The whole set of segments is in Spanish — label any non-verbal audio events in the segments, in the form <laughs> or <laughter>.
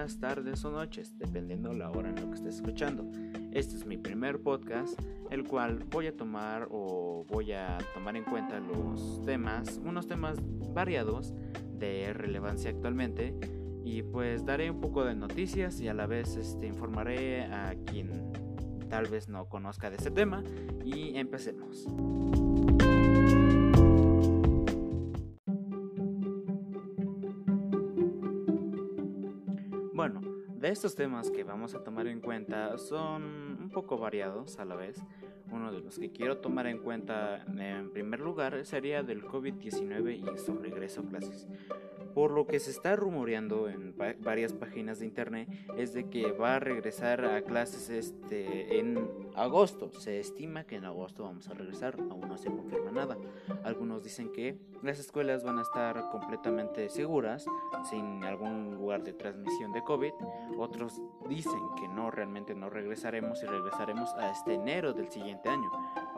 días, tardes o noches, dependiendo la hora en la que estés escuchando. Este es mi primer podcast, el cual voy a tomar o voy a tomar en cuenta los temas, unos temas variados de relevancia actualmente y pues daré un poco de noticias y a la vez este, informaré a quien tal vez no conozca de este tema y empecemos. Estos temas que vamos a tomar en cuenta son un poco variados a la vez. Uno de los que quiero tomar en cuenta en primer lugar sería del COVID-19 y su regreso a clases. Por lo que se está rumoreando en varias páginas de internet es de que va a regresar a clases este en agosto. Se estima que en agosto vamos a regresar, aún no se confirma nada. Algunos dicen que las escuelas van a estar completamente seguras, sin algún lugar de transmisión de COVID. Otros dicen que no, realmente no regresaremos y regresaremos a este enero del siguiente año.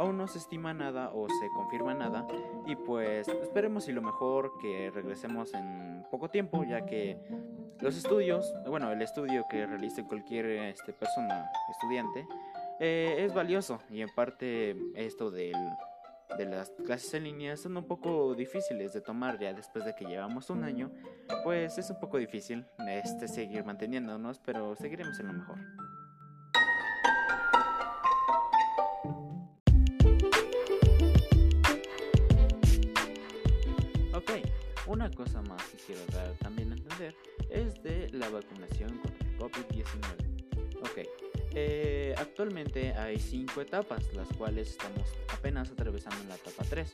Aún no se estima nada o se confirma nada y pues esperemos y lo mejor que regresemos en poco tiempo ya que los estudios, bueno, el estudio que realice cualquier este, persona, estudiante, eh, es valioso y en parte esto de las clases en línea son un poco difíciles de tomar ya después de que llevamos un año, pues es un poco difícil este, seguir manteniéndonos, pero seguiremos en lo mejor. Una cosa más que quiero dar también a entender es de la vacunación contra el COVID-19. Ok, eh, actualmente hay cinco etapas, las cuales estamos apenas atravesando en la etapa 3.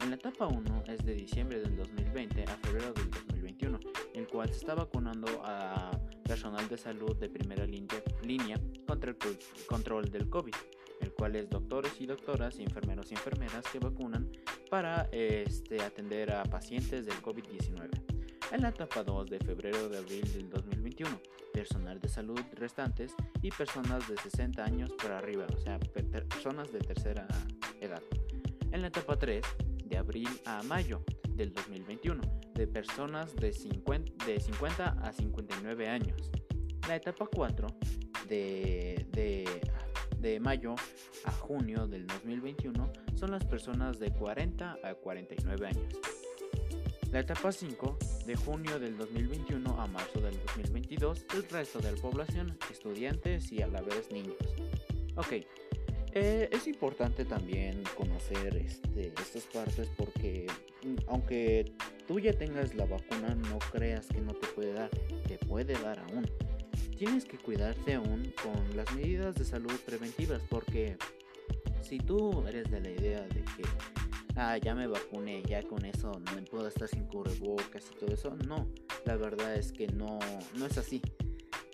En la etapa 1 es de diciembre del 2020 a febrero del 2021, en el cual se está vacunando a personal de salud de primera línea contra el control del COVID el cual es doctores y doctoras, enfermeros y enfermeras que vacunan para este, atender a pacientes del COVID-19. En la etapa 2 de febrero de abril del 2021, personal de salud restantes y personas de 60 años para arriba, o sea, personas de tercera edad. En la etapa 3, de abril a mayo del 2021, de personas de 50, de 50 a 59 años. La etapa 4, de, de de mayo a junio del 2021 son las personas de 40 a 49 años. La etapa 5, de junio del 2021 a marzo del 2022, el resto de la población, estudiantes y a la vez niños. Ok, eh, es importante también conocer este, estas partes porque mm, aunque tú ya tengas la vacuna, no creas que no te puede dar, te puede dar aún tienes que cuidarte aún con las medidas de salud preventivas porque si tú eres de la idea de que ah, ya me vacuné, ya con eso no me puedo estar sin cubrebocas y todo eso, no, la verdad es que no, no es así.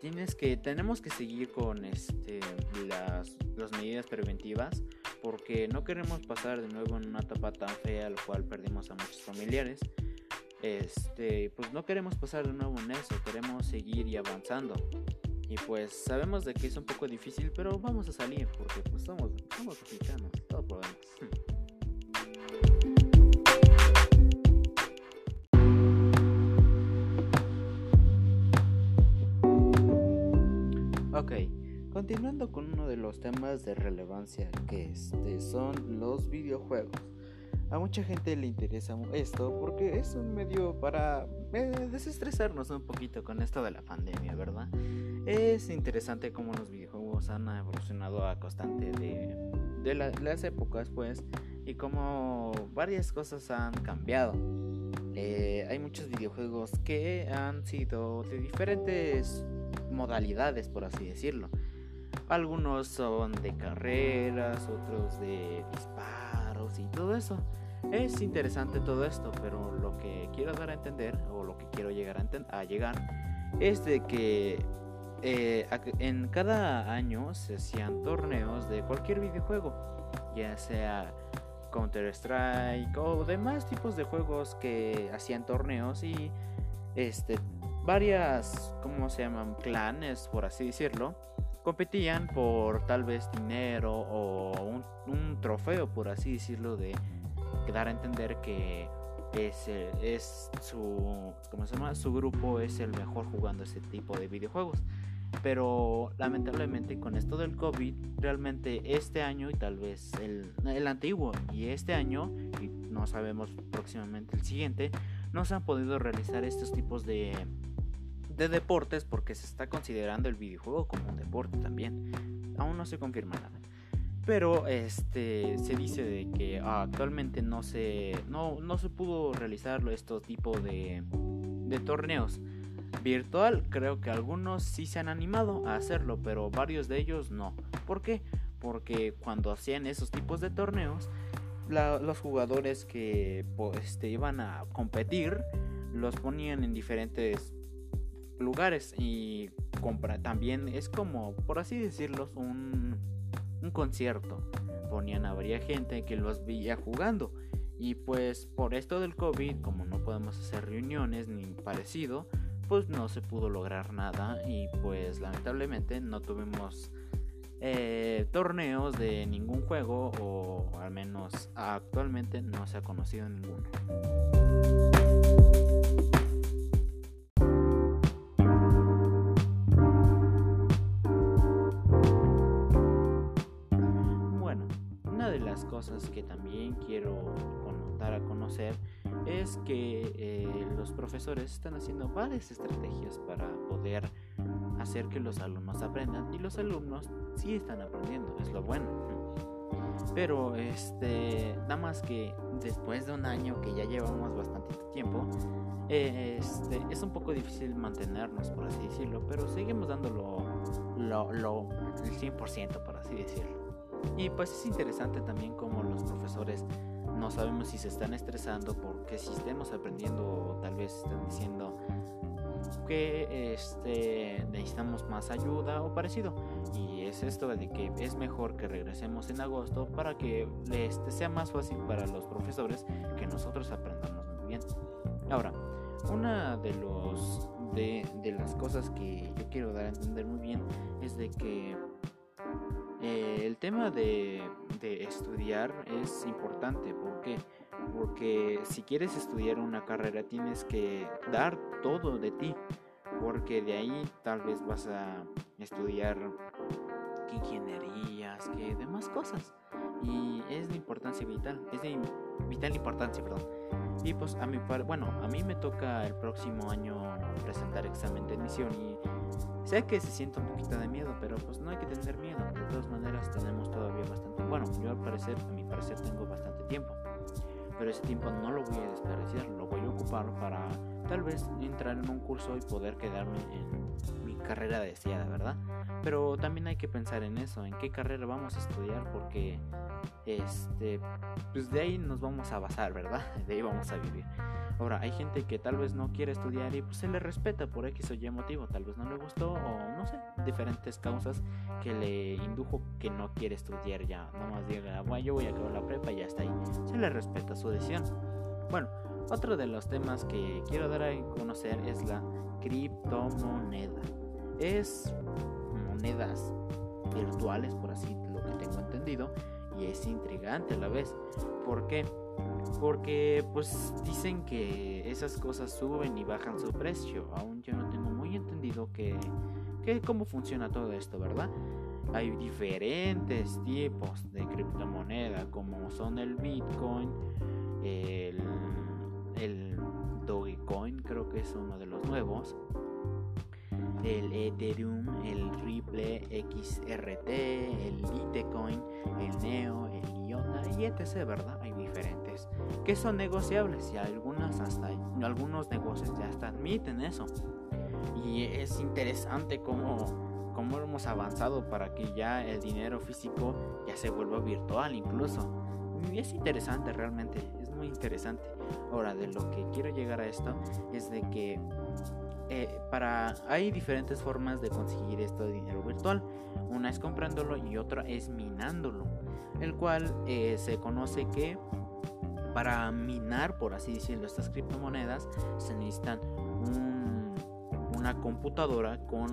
Tienes que, tenemos que seguir con este, las, las medidas preventivas porque no queremos pasar de nuevo en una etapa tan fea, lo cual perdimos a muchos familiares este, pues no queremos pasar de nuevo en eso, queremos seguir y avanzando. Y pues sabemos de que es un poco difícil, pero vamos a salir porque pues somos, somos mexicanos, todo podemos. <laughs> Ok, continuando con uno de los temas de relevancia que este, son los videojuegos. A mucha gente le interesa esto porque es un medio para eh, desestresarnos un poquito con esto de la pandemia, ¿verdad? Es interesante cómo los videojuegos han evolucionado a constante de, las épocas, pues, y cómo varias cosas han cambiado. Eh, hay muchos videojuegos que han sido de diferentes modalidades, por así decirlo. Algunos son de carreras, otros de disparos y todo eso. Es interesante todo esto, pero lo que quiero dar a entender, o lo que quiero llegar a, llegar, es de que eh, en cada año se hacían torneos de cualquier videojuego, ya sea Counter Strike o demás tipos de juegos que hacían torneos y este varias, ¿cómo se llaman? Clanes, por así decirlo, competían por tal vez dinero o un, trofeo, por así decirlo, de dar a entender que es, es su, ¿cómo se llama? su grupo es el mejor jugando ese tipo de videojuegos. Pero lamentablemente con esto del COVID, realmente este año y tal vez el, el antiguo y este año, y no sabemos próximamente el siguiente, no se han podido realizar estos tipos de, de deportes porque se está considerando el videojuego como un deporte también. Aún no se confirma nada. Pero este se dice de que actualmente no se no, no se pudo realizar estos tipos de, de torneos virtual. Creo que algunos sí se han animado a hacerlo, pero varios de ellos no. ¿Por qué? Porque cuando hacían esos tipos de torneos, los jugadores que este, iban a competir los ponían en diferentes lugares y compra también es como por así decirlo un, un concierto. Ponían a varias gente que los veía jugando. Y pues por esto del COVID como no podemos hacer reuniones ni parecido pues no se pudo lograr nada. Y pues lamentablemente no tuvimos eh, torneos de ningún juego o al menos actualmente no se ha conocido ninguno. De las cosas que también quiero dar a conocer es que eh, los profesores están haciendo varias estrategias para poder hacer que los alumnos aprendan y los alumnos sí están aprendiendo, es lo bueno. Pero este, nada más que después de un año que ya llevamos bastante tiempo, este, es un poco difícil mantenernos, por así decirlo, pero seguimos dándolo lo, lo, el 100%, por así decirlo. Y pues es interesante también cómo los profesores no sabemos si se están estresando porque si estemos aprendiendo tal vez están diciendo que este, necesitamos más ayuda o parecido. Y es esto de que es mejor que regresemos en agosto para que este, sea más fácil para los profesores que nosotros aprendamos muy bien. Ahora, una de los de, de las cosas que yo quiero dar a entender muy bien es de que eh, el tema de, estudiar es importante porque porque si quieres estudiar una carrera tienes que dar todo de ti, porque de ahí tal vez vas a estudiar ingenierías, que demás cosas. Y es de importancia vital, es de vital importancia, perdón. Y pues a mi bueno, a mí me toca el próximo año presentar examen de admisión y sé que se siente un poquito de miedo, pero pues no hay que tener miedo. De todas maneras tenemos todavía bastante, bueno, yo al parecer, a mi parecer tengo bastante tiempo pero ese tiempo no lo voy a desperdiciar, lo voy a ocupar para tal vez entrar en un curso y poder quedarme en mi carrera deseada, ¿verdad? Pero también hay que pensar en eso, en qué carrera vamos a estudiar, porque este, pues de ahí nos vamos a basar, ¿verdad? <laughs> De ahí vamos a vivir. Ahora, hay gente que tal vez no quiere estudiar y pues se le respeta por X o Y motivo, tal vez no le gustó o no sé, diferentes causas que le indujo que no quiere estudiar ya. Nomás diga, bueno, yo voy a acabar la prepa y ya está ahí. Se le respeta su decisión. Bueno, otro de los temas que quiero dar a conocer es la criptomoneda. Es monedas virtuales, por así lo que tengo entendido, y es intrigante a la vez. ¿Por qué? Porque pues dicen que esas cosas suben y bajan su precio. Aún yo no tengo muy entendido que, cómo funciona todo esto, ¿verdad? Hay diferentes tipos de criptomoneda como son el Bitcoin, el, el Dogecoin creo que es uno de los nuevos, el Ethereum, el Ripple XRT, el Litecoin, el Neo, el IOTA y etc, ¿verdad? Hay diferentes que son negociables y algunas hasta algunos negocios ya hasta admiten eso. Y es interesante cómo, cómo hemos avanzado para que ya el dinero físico ya se vuelva virtual incluso. Y es interesante realmente, es muy interesante. Ahora, de lo que quiero llegar a esto es de que eh, para hay diferentes formas de conseguir este dinero virtual. Una es comprándolo y otra es minándolo, el cual eh, se conoce que para minar, por así decirlo, estas criptomonedas se necesitan una computadora con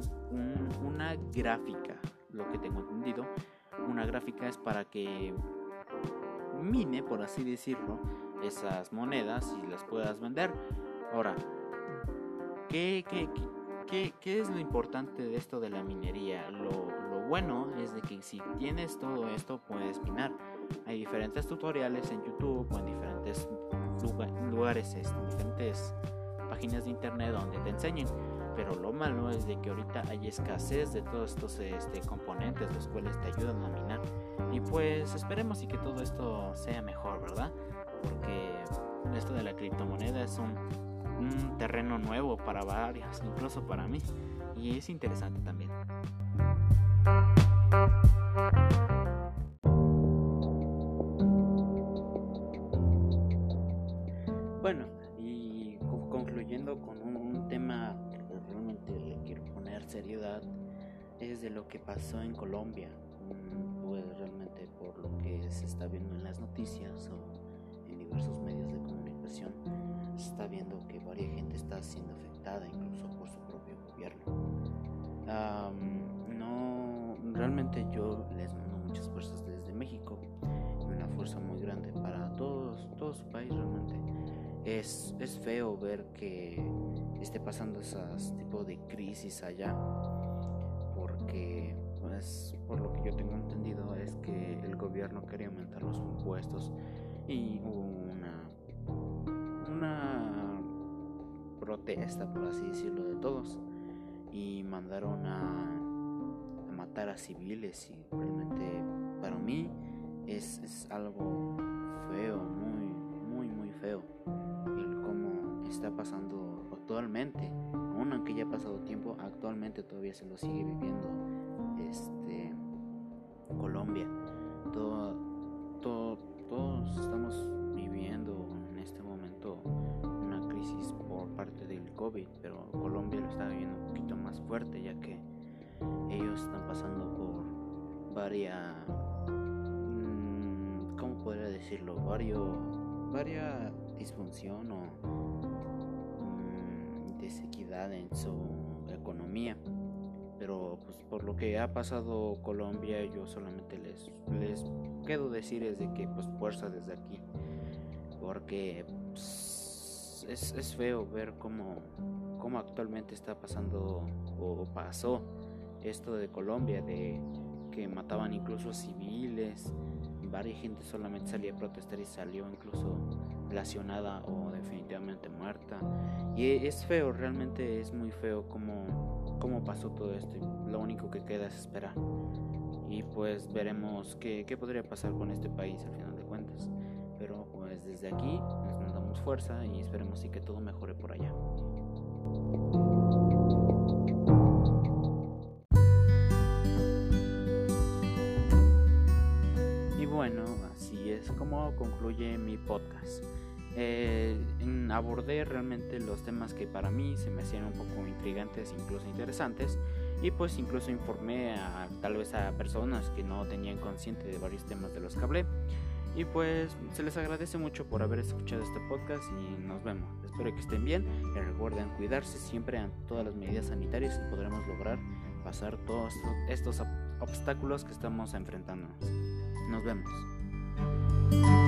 una gráfica, lo que tengo entendido. Una gráfica es para que mine, por así decirlo, esas monedas y las puedas vender. Ahora, ¿qué, qué, qué, qué es lo importante de esto de la minería? Lo, lo bueno es de que si tienes todo esto puedes minar. Hay diferentes tutoriales en YouTube o en diferentes lugares, este, en diferentes páginas de internet donde te enseñen pero lo malo es de que ahorita hay escasez de todos estos este, componentes los cuales te ayudan a minar y pues esperemos y que todo esto sea mejor verdad porque esto de la criptomoneda es un, un terreno nuevo para varios incluso para mí y es interesante también. Bueno y concluyendo con un tema seriedad es de lo que pasó en Colombia, mm, pues realmente por lo que se está viendo en las noticias o en diversos medios de comunicación, se está viendo que varias gente está siendo afectada incluso por su propio gobierno. no, realmente yo les mando muchas fuerzas desde México una fuerza muy grande para todos, todo su país realmente. Es, es feo ver que esté pasando esos tipo de crisis allá porque pues por lo que yo tengo entendido es que el gobierno quería aumentar los impuestos y hubo una una protesta por así decirlo de todos y mandaron a, matar a civiles y realmente para mí es, es algo feo muy muy muy feo el cómo está pasando actualmente, aún aunque ya ha pasado tiempo, actualmente todavía se lo sigue viviendo este Colombia. COVID, pero Colombia lo está viviendo un poquito más fuerte ya que ellos están pasando por varias, mm, ¿cómo podría decirlo? Varios, varias disfunción o desequidad en su economía. Pero pues por lo que ha pasado Colombia, yo solamente les, les quiero decir es de que pues fuerza desde aquí. Porque pues, es, es, feo ver cómo, cómo actualmente está pasando o pasó esto de Colombia, de que mataban incluso civiles, varias gente solamente salía a protestar y salió incluso lesionada o definitivamente muerta. Y es feo, realmente es muy feo cómo, cómo pasó todo esto. Lo único que queda es esperar. Y pues veremos qué, qué podría pasar con este país al final de cuentas. Pero pues desde aquí fuerza y esperemos y que todo mejore por allá. bueno, así es como concluye mi podcast. Eh, abordé realmente los temas que para mí se me hacían un poco intrigantes, incluso interesantes, y pues incluso informé a tal vez a personas que no tenían consciente de varios temas de los que hablé. Y pues se les agradece mucho por haber escuchado este podcast y nos vemos. Espero que estén bien y recuerden cuidarse siempre ante todas las medidas sanitarias y podremos lograr pasar todos estos obstáculos que estamos enfrentándonos. Nos vemos.